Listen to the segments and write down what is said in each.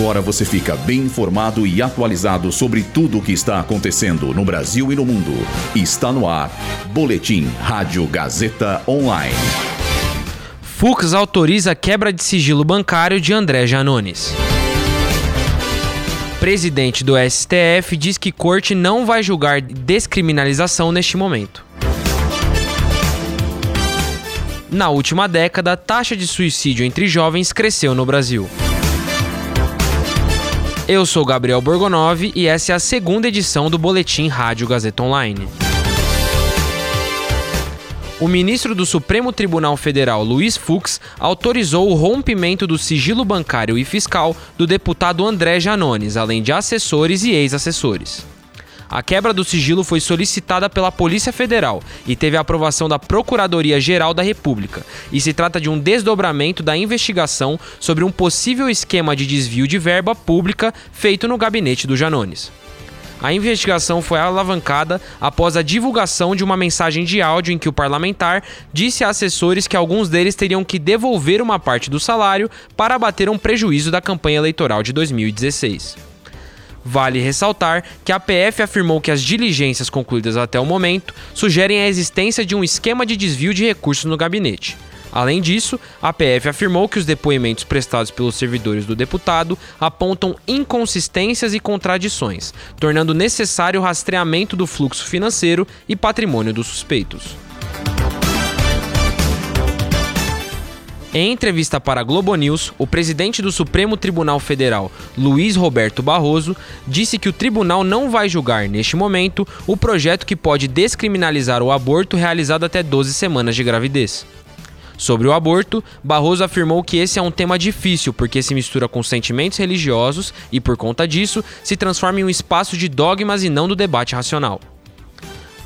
Agora você fica bem informado e atualizado sobre tudo o que está acontecendo no Brasil e no mundo. Está no ar. Boletim Rádio Gazeta Online. Fux autoriza quebra de sigilo bancário de André Janones. Presidente do STF diz que corte não vai julgar descriminalização neste momento. Na última década, a taxa de suicídio entre jovens cresceu no Brasil. Eu sou Gabriel Borgonov e essa é a segunda edição do Boletim Rádio Gazeta Online. O ministro do Supremo Tribunal Federal, Luiz Fux, autorizou o rompimento do sigilo bancário e fiscal do deputado André Janones, além de assessores e ex-assessores. A quebra do sigilo foi solicitada pela Polícia Federal e teve a aprovação da Procuradoria-Geral da República, e se trata de um desdobramento da investigação sobre um possível esquema de desvio de verba pública feito no gabinete do Janones. A investigação foi alavancada após a divulgação de uma mensagem de áudio em que o parlamentar disse a assessores que alguns deles teriam que devolver uma parte do salário para abater um prejuízo da campanha eleitoral de 2016. Vale ressaltar que a PF afirmou que as diligências concluídas até o momento sugerem a existência de um esquema de desvio de recursos no gabinete. Além disso, a PF afirmou que os depoimentos prestados pelos servidores do deputado apontam inconsistências e contradições, tornando necessário o rastreamento do fluxo financeiro e patrimônio dos suspeitos. Em entrevista para a Globo News, o presidente do Supremo Tribunal Federal, Luiz Roberto Barroso, disse que o tribunal não vai julgar, neste momento, o projeto que pode descriminalizar o aborto realizado até 12 semanas de gravidez. Sobre o aborto, Barroso afirmou que esse é um tema difícil porque se mistura com sentimentos religiosos e, por conta disso, se transforma em um espaço de dogmas e não do debate racional.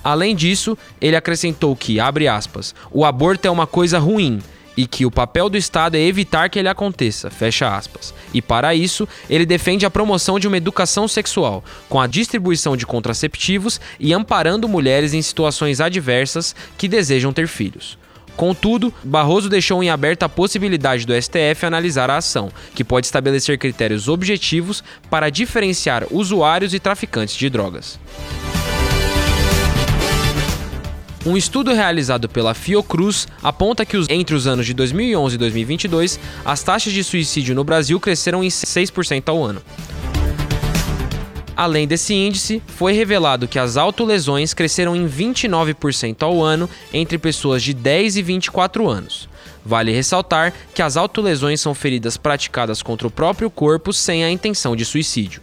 Além disso, ele acrescentou que, abre aspas, o aborto é uma coisa ruim e que o papel do Estado é evitar que ele aconteça, fecha aspas. E para isso, ele defende a promoção de uma educação sexual, com a distribuição de contraceptivos e amparando mulheres em situações adversas que desejam ter filhos. Contudo, Barroso deixou em aberto a possibilidade do STF analisar a ação, que pode estabelecer critérios objetivos para diferenciar usuários e traficantes de drogas. Um estudo realizado pela Fiocruz aponta que entre os anos de 2011 e 2022, as taxas de suicídio no Brasil cresceram em 6% ao ano. Além desse índice, foi revelado que as autolesões cresceram em 29% ao ano entre pessoas de 10 e 24 anos. Vale ressaltar que as autolesões são feridas praticadas contra o próprio corpo sem a intenção de suicídio.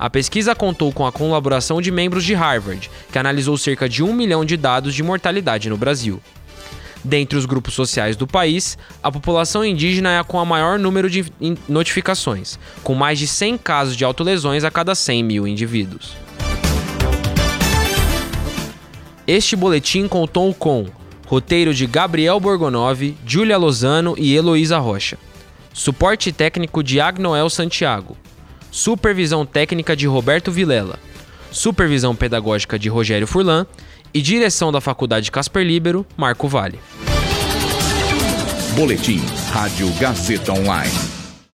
A pesquisa contou com a colaboração de membros de Harvard, que analisou cerca de um milhão de dados de mortalidade no Brasil. Dentre os grupos sociais do país, a população indígena é a com a maior número de notificações, com mais de 100 casos de autolesões a cada 100 mil indivíduos. Este boletim contou com roteiro de Gabriel Borgonov, Júlia Lozano e Heloísa Rocha. Suporte técnico de Agnoel Santiago. Supervisão técnica de Roberto Vilela. Supervisão pedagógica de Rogério Furlan e direção da Faculdade Casper Libero, Marco Vale. Boletim Rádio Gazeta Online.